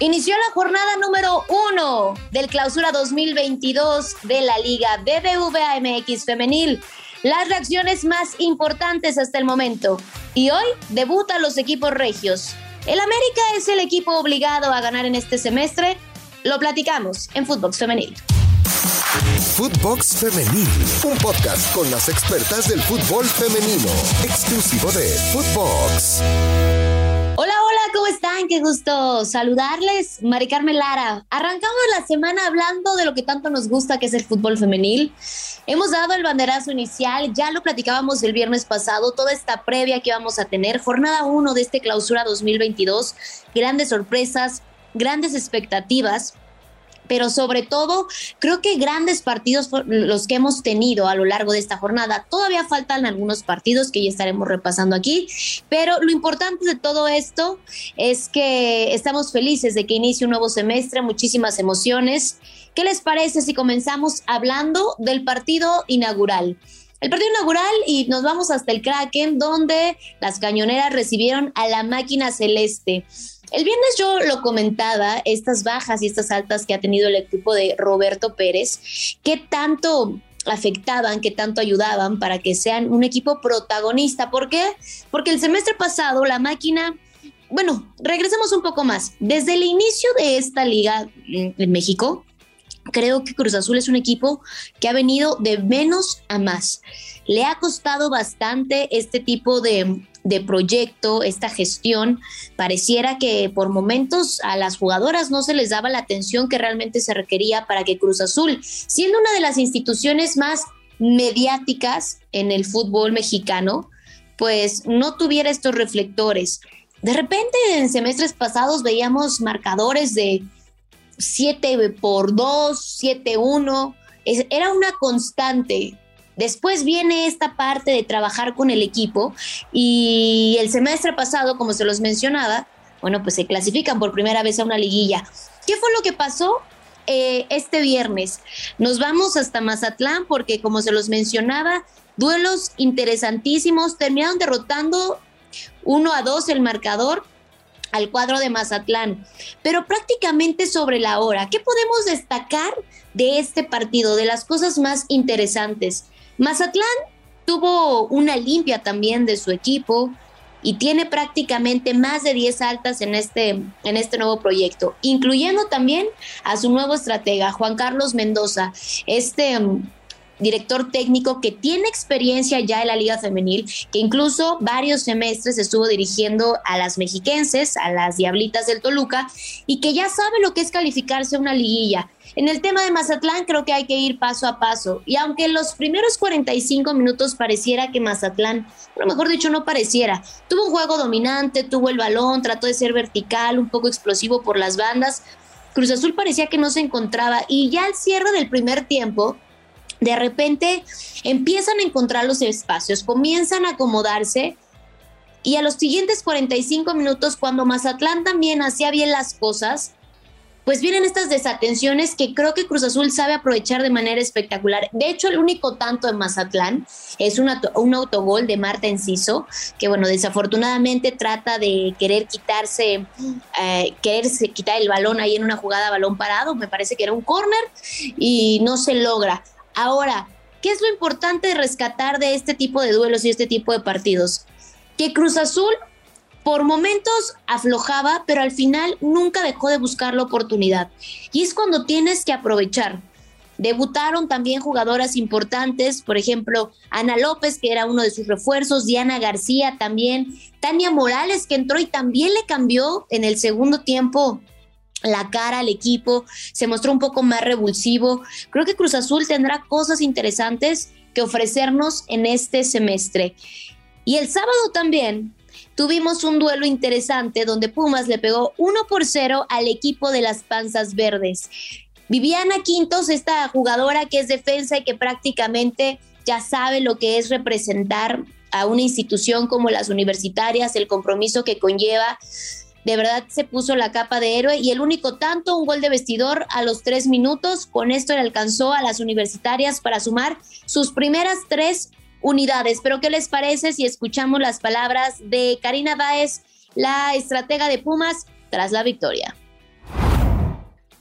Inició la jornada número uno del clausura 2022 de la Liga BBVA MX Femenil. Las reacciones más importantes hasta el momento. Y hoy debutan los equipos regios. ¿El América es el equipo obligado a ganar en este semestre? Lo platicamos en Footbox Femenil. Footbox Femenil, un podcast con las expertas del fútbol femenino, exclusivo de Footbox. Qué gusto saludarles. Mari Carmen Lara. Arrancamos la semana hablando de lo que tanto nos gusta, que es el fútbol femenil. Hemos dado el banderazo inicial, ya lo platicábamos el viernes pasado, toda esta previa que vamos a tener, jornada 1 de este clausura 2022, grandes sorpresas, grandes expectativas pero sobre todo creo que grandes partidos los que hemos tenido a lo largo de esta jornada. Todavía faltan algunos partidos que ya estaremos repasando aquí, pero lo importante de todo esto es que estamos felices de que inicie un nuevo semestre, muchísimas emociones. ¿Qué les parece si comenzamos hablando del partido inaugural? El partido inaugural y nos vamos hasta el Kraken, donde las cañoneras recibieron a la máquina celeste. El viernes yo lo comentaba, estas bajas y estas altas que ha tenido el equipo de Roberto Pérez, qué tanto afectaban, qué tanto ayudaban para que sean un equipo protagonista. ¿Por qué? Porque el semestre pasado la máquina, bueno, regresemos un poco más. Desde el inicio de esta liga en México, creo que Cruz Azul es un equipo que ha venido de menos a más. Le ha costado bastante este tipo de de proyecto, esta gestión, pareciera que por momentos a las jugadoras no se les daba la atención que realmente se requería para que Cruz Azul, siendo una de las instituciones más mediáticas en el fútbol mexicano, pues no tuviera estos reflectores. De repente en semestres pasados veíamos marcadores de 7 por 2, 7-1, era una constante Después viene esta parte de trabajar con el equipo y el semestre pasado, como se los mencionaba, bueno, pues se clasifican por primera vez a una liguilla. ¿Qué fue lo que pasó? Eh, este viernes nos vamos hasta Mazatlán porque como se los mencionaba, duelos interesantísimos, terminaron derrotando 1 a 2 el marcador al cuadro de Mazatlán, pero prácticamente sobre la hora. ¿Qué podemos destacar de este partido, de las cosas más interesantes? Mazatlán tuvo una limpia también de su equipo y tiene prácticamente más de 10 altas en este, en este nuevo proyecto, incluyendo también a su nuevo estratega, Juan Carlos Mendoza, este mm, director técnico que tiene experiencia ya en la Liga Femenil, que incluso varios semestres estuvo dirigiendo a las mexiquenses, a las Diablitas del Toluca, y que ya sabe lo que es calificarse a una liguilla. En el tema de Mazatlán creo que hay que ir paso a paso. Y aunque en los primeros 45 minutos pareciera que Mazatlán, lo mejor dicho no pareciera, tuvo un juego dominante, tuvo el balón, trató de ser vertical, un poco explosivo por las bandas, Cruz Azul parecía que no se encontraba y ya al cierre del primer tiempo, de repente empiezan a encontrar los espacios, comienzan a acomodarse y a los siguientes 45 minutos, cuando Mazatlán también hacía bien las cosas, pues vienen estas desatenciones que creo que Cruz Azul sabe aprovechar de manera espectacular. De hecho, el único tanto en Mazatlán es un, un autogol de Marta Enciso, que bueno, desafortunadamente trata de querer quitarse, eh, quererse quitar el balón ahí en una jugada balón parado, me parece que era un córner, y no se logra. Ahora, ¿qué es lo importante de rescatar de este tipo de duelos y este tipo de partidos? Que Cruz Azul por momentos aflojaba, pero al final nunca dejó de buscar la oportunidad. Y es cuando tienes que aprovechar. Debutaron también jugadoras importantes, por ejemplo, Ana López, que era uno de sus refuerzos, Diana García también, Tania Morales, que entró y también le cambió en el segundo tiempo la cara al equipo, se mostró un poco más revulsivo. Creo que Cruz Azul tendrá cosas interesantes que ofrecernos en este semestre. Y el sábado también tuvimos un duelo interesante donde Pumas le pegó 1 por 0 al equipo de las Panzas Verdes. Viviana Quintos, esta jugadora que es defensa y que prácticamente ya sabe lo que es representar a una institución como las universitarias, el compromiso que conlleva. De verdad se puso la capa de héroe y el único tanto, un gol de vestidor a los tres minutos. Con esto le alcanzó a las universitarias para sumar sus primeras tres unidades. Pero ¿qué les parece si escuchamos las palabras de Karina Báez, la estratega de Pumas, tras la victoria?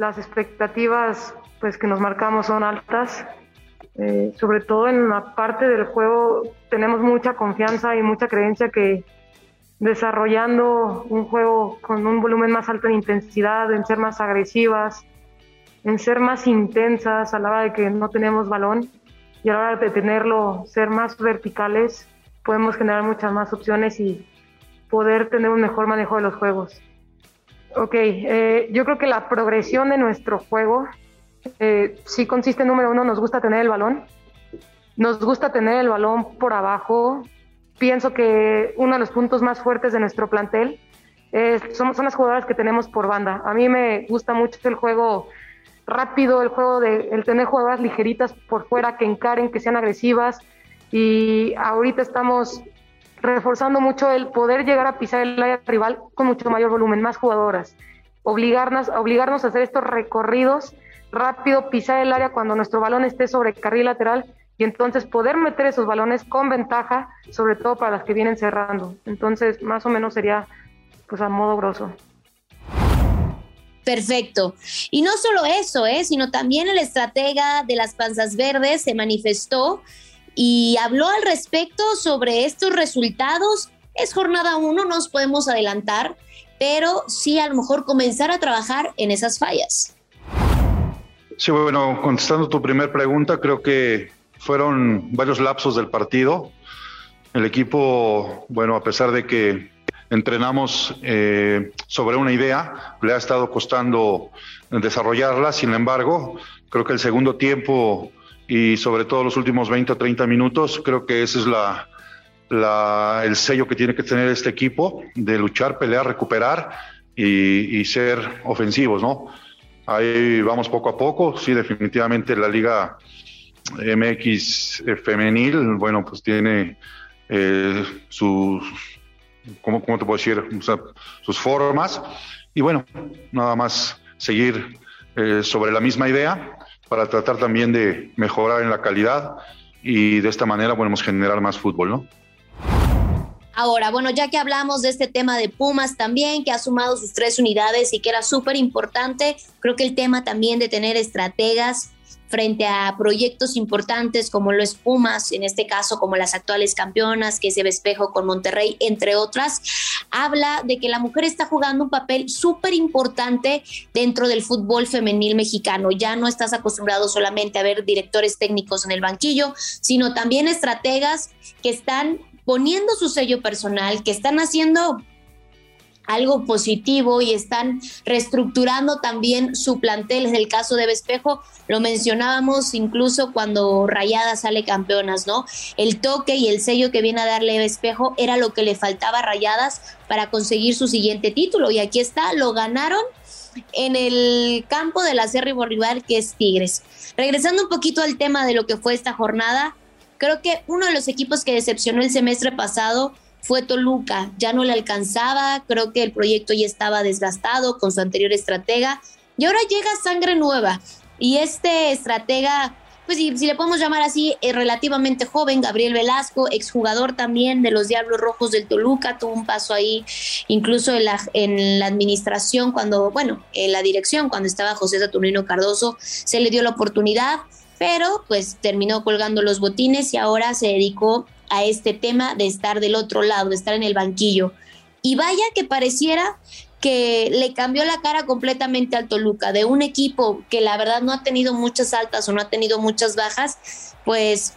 las expectativas pues que nos marcamos son altas. Eh, sobre todo en la parte del juego tenemos mucha confianza y mucha creencia que desarrollando un juego con un volumen más alto en intensidad, en ser más agresivas, en ser más intensas a la hora de que no tenemos balón y a la hora de tenerlo, ser más verticales, podemos generar muchas más opciones y poder tener un mejor manejo de los juegos. Ok, eh, yo creo que la progresión de nuestro juego eh, sí consiste, número uno, nos gusta tener el balón, nos gusta tener el balón por abajo, pienso que uno de los puntos más fuertes de nuestro plantel somos, son las jugadoras que tenemos por banda. A mí me gusta mucho el juego rápido, el juego de el tener jugadoras ligeritas por fuera que encaren, que sean agresivas. Y ahorita estamos reforzando mucho el poder llegar a pisar el área rival con mucho mayor volumen, más jugadoras. Obligarnos, obligarnos a hacer estos recorridos rápido, pisar el área cuando nuestro balón esté sobre carril lateral y entonces poder meter esos balones con ventaja, sobre todo para las que vienen cerrando. Entonces, más o menos sería pues a modo grosso. Perfecto. Y no solo eso, ¿eh? sino también el estratega de las panzas verdes se manifestó y habló al respecto sobre estos resultados. Es jornada uno, nos podemos adelantar, pero sí a lo mejor comenzar a trabajar en esas fallas. Sí, bueno, contestando tu primera pregunta, creo que fueron varios lapsos del partido. El equipo, bueno, a pesar de que entrenamos eh, sobre una idea, le ha estado costando desarrollarla, sin embargo, creo que el segundo tiempo y sobre todo los últimos 20 o 30 minutos, creo que ese es la, el sello que tiene que tener este equipo de luchar, pelear, recuperar y ser ofensivos, ¿no? Ahí vamos poco a poco, sí, definitivamente la liga MX eh, femenil, bueno, pues tiene eh, sus, ¿cómo, te puedo decir? sus formas. Y bueno, nada más seguir eh, sobre la misma idea para tratar también de mejorar en la calidad y de esta manera podemos generar más fútbol, ¿no? Ahora, bueno, ya que hablamos de este tema de Pumas también, que ha sumado sus tres unidades y que era súper importante, creo que el tema también de tener estrategas frente a proyectos importantes como lo es Pumas, en este caso como las actuales campeonas, que es espejo con Monterrey, entre otras, habla de que la mujer está jugando un papel súper importante dentro del fútbol femenil mexicano. Ya no estás acostumbrado solamente a ver directores técnicos en el banquillo, sino también estrategas que están poniendo su sello personal, que están haciendo algo positivo y están reestructurando también su plantel. En el caso de Vespejo, lo mencionábamos incluso cuando Rayada sale campeonas, ¿no? El toque y el sello que viene a darle Vespejo era lo que le faltaba a Rayadas para conseguir su siguiente título. Y aquí está, lo ganaron en el campo del acérrimo rival que es Tigres. Regresando un poquito al tema de lo que fue esta jornada, creo que uno de los equipos que decepcionó el semestre pasado fue Toluca, ya no le alcanzaba, creo que el proyecto ya estaba desgastado con su anterior estratega y ahora llega sangre nueva y este estratega, pues si, le podemos llamar así, es relativamente joven, Gabriel Velasco, exjugador también de los Diablos Rojos del Toluca, tuvo un paso ahí incluso en la, administración cuando, bueno, en la dirección cuando estaba José Saturnino Cardoso, se le dio la oportunidad pero pues terminó colgando los botines y ahora se dedicó a este tema de estar del otro lado, de estar en el banquillo. Y vaya que pareciera que le cambió la cara completamente al Toluca, de un equipo que la verdad no ha tenido muchas altas o no ha tenido muchas bajas, pues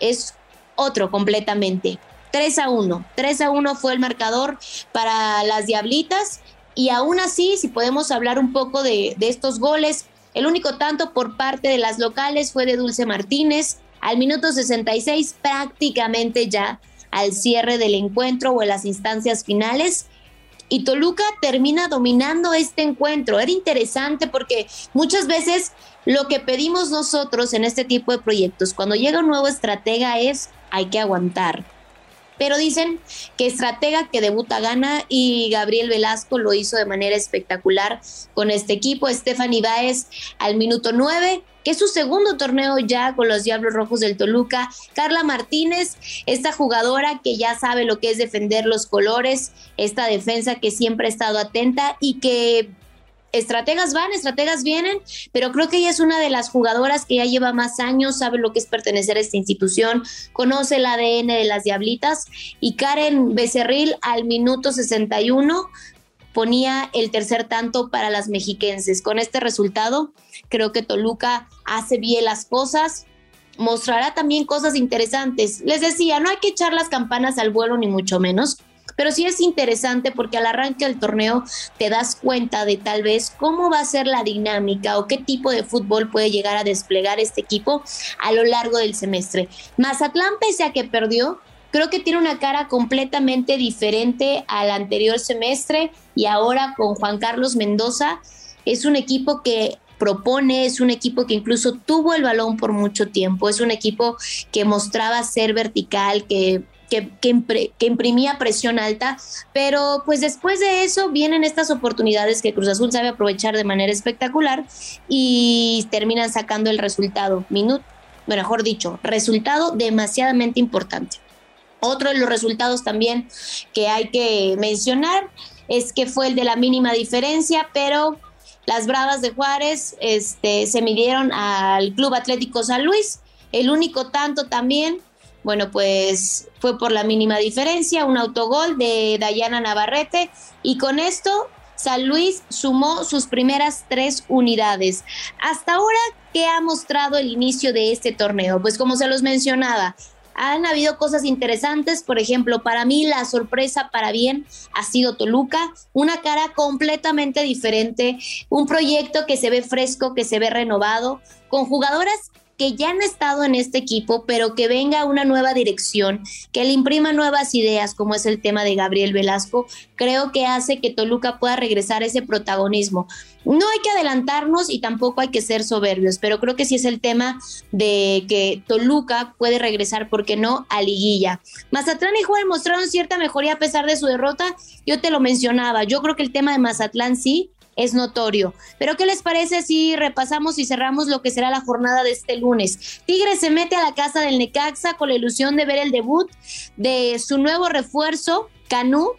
es otro completamente. 3 a 1. 3 a 1 fue el marcador para las Diablitas. Y aún así, si podemos hablar un poco de, de estos goles, el único tanto por parte de las locales fue de Dulce Martínez, al minuto 66 prácticamente ya al cierre del encuentro o en las instancias finales. Y Toluca termina dominando este encuentro. Era interesante porque muchas veces lo que pedimos nosotros en este tipo de proyectos, cuando llega un nuevo estratega, es hay que aguantar. Pero dicen que estratega que debuta gana y Gabriel Velasco lo hizo de manera espectacular con este equipo. Stephanie Báez al minuto 9 que es su segundo torneo ya con los Diablos Rojos del Toluca. Carla Martínez, esta jugadora que ya sabe lo que es defender los colores, esta defensa que siempre ha estado atenta y que estrategas van, estrategas vienen, pero creo que ella es una de las jugadoras que ya lleva más años, sabe lo que es pertenecer a esta institución, conoce el ADN de las Diablitas y Karen Becerril al minuto 61 ponía el tercer tanto para las mexiquenses. Con este resultado, creo que Toluca hace bien las cosas, mostrará también cosas interesantes. Les decía, no hay que echar las campanas al vuelo ni mucho menos, pero sí es interesante porque al arranque del torneo te das cuenta de tal vez cómo va a ser la dinámica o qué tipo de fútbol puede llegar a desplegar este equipo a lo largo del semestre. Mazatlán, pese a que perdió, creo que tiene una cara completamente diferente al anterior semestre y ahora con Juan Carlos Mendoza es un equipo que propone, es un equipo que incluso tuvo el balón por mucho tiempo, es un equipo que mostraba ser vertical, que que, imprimía presión alta, pero pues después de eso vienen estas oportunidades que Cruz Azul sabe aprovechar de manera espectacular y terminan sacando el resultado, minuto, mejor dicho, resultado demasiadamente importante. Otro de los resultados también que hay que mencionar es que fue el de la mínima diferencia, pero las Bravas de Juárez este, se midieron al Club Atlético San Luis. El único tanto también bueno, pues fue por la mínima diferencia, un autogol de Dayana Navarrete y con esto San Luis sumó sus primeras tres unidades. Hasta ahora, ¿qué ha mostrado el inicio de este torneo? Pues como se los mencionaba, han habido cosas interesantes, por ejemplo, para mí la sorpresa para bien ha sido Toluca, una cara completamente diferente, un proyecto que se ve fresco, que se ve renovado, con jugadoras que ya han estado en este equipo, pero que venga una nueva dirección, que le imprima nuevas ideas, como es el tema de Gabriel Velasco, creo que hace que Toluca pueda regresar ese protagonismo. No hay que adelantarnos y tampoco hay que ser soberbios, pero creo que sí es el tema de que Toluca puede regresar, ¿por qué no?, a liguilla. Mazatlán y Juárez mostraron cierta mejoría a pesar de su derrota. Yo te lo mencionaba, yo creo que el tema de Mazatlán sí, es notorio. Pero ¿qué les parece si repasamos y cerramos lo que será la jornada de este lunes? Tigre se mete a la casa del Necaxa con la ilusión de ver el debut de su nuevo refuerzo, Canú,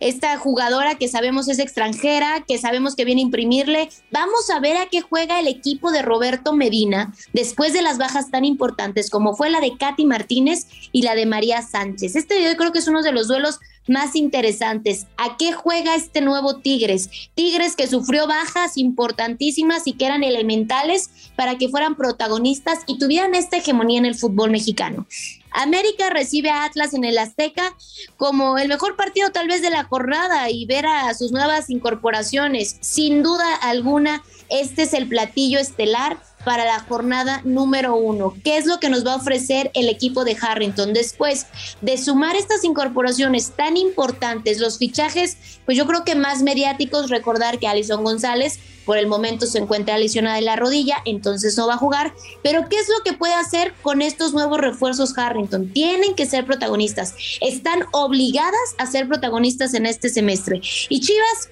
esta jugadora que sabemos es extranjera, que sabemos que viene a imprimirle. Vamos a ver a qué juega el equipo de Roberto Medina después de las bajas tan importantes como fue la de Katy Martínez y la de María Sánchez. Este yo creo que es uno de los duelos más interesantes. ¿A qué juega este nuevo Tigres? Tigres que sufrió bajas importantísimas y que eran elementales para que fueran protagonistas y tuvieran esta hegemonía en el fútbol mexicano. América recibe a Atlas en el Azteca como el mejor partido tal vez de la jornada y ver a sus nuevas incorporaciones. Sin duda alguna, este es el platillo estelar para la jornada número uno. ¿Qué es lo que nos va a ofrecer el equipo de Harrington? Después de sumar estas incorporaciones tan importantes, los fichajes, pues yo creo que más mediáticos, recordar que Alison González por el momento se encuentra lesionada de la rodilla, entonces no va a jugar. Pero ¿qué es lo que puede hacer con estos nuevos refuerzos Harrington? Tienen que ser protagonistas. Están obligadas a ser protagonistas en este semestre. Y Chivas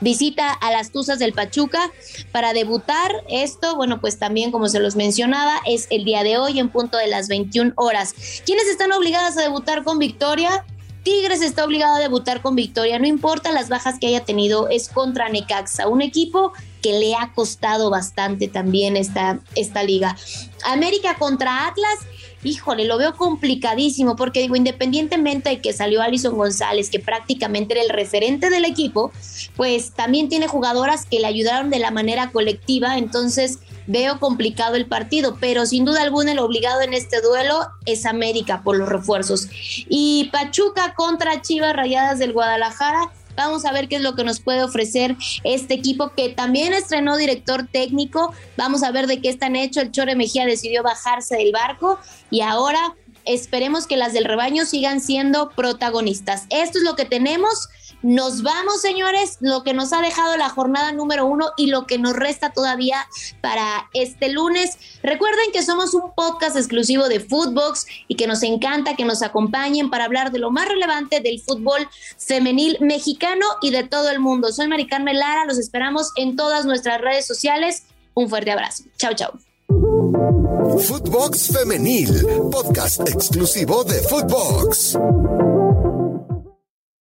visita a las Tuzas del Pachuca para debutar. Esto, bueno, pues también como se los mencionaba, es el día de hoy en punto de las 21 horas. ¿Quiénes están obligadas a debutar con victoria? Tigres está obligado a debutar con victoria, no importa las bajas que haya tenido, es contra Necaxa, un equipo que le ha costado bastante también esta, esta liga. América contra Atlas híjole, lo veo complicadísimo porque digo, independientemente de que salió Alison González, que prácticamente era el referente del equipo, pues también tiene jugadoras que le ayudaron de la manera colectiva, entonces veo complicado el partido, pero sin duda alguna el obligado en este duelo es América por los refuerzos. Y Pachuca contra Chivas Rayadas del Guadalajara Vamos a ver qué es lo que nos puede ofrecer este equipo que también estrenó director técnico. Vamos a ver de qué están hechos. El Chore Mejía decidió bajarse del barco y ahora esperemos que las del rebaño sigan siendo protagonistas. Esto es lo que tenemos. Nos vamos, señores, lo que nos ha dejado la jornada número uno y lo que nos resta todavía para este lunes. Recuerden que somos un podcast exclusivo de Footbox y que nos encanta que nos acompañen para hablar de lo más relevante del fútbol femenil mexicano y de todo el mundo. Soy Mari Carmen Lara, los esperamos en todas nuestras redes sociales. Un fuerte abrazo. Chao, chao. Footbox Femenil, podcast exclusivo de Footbox.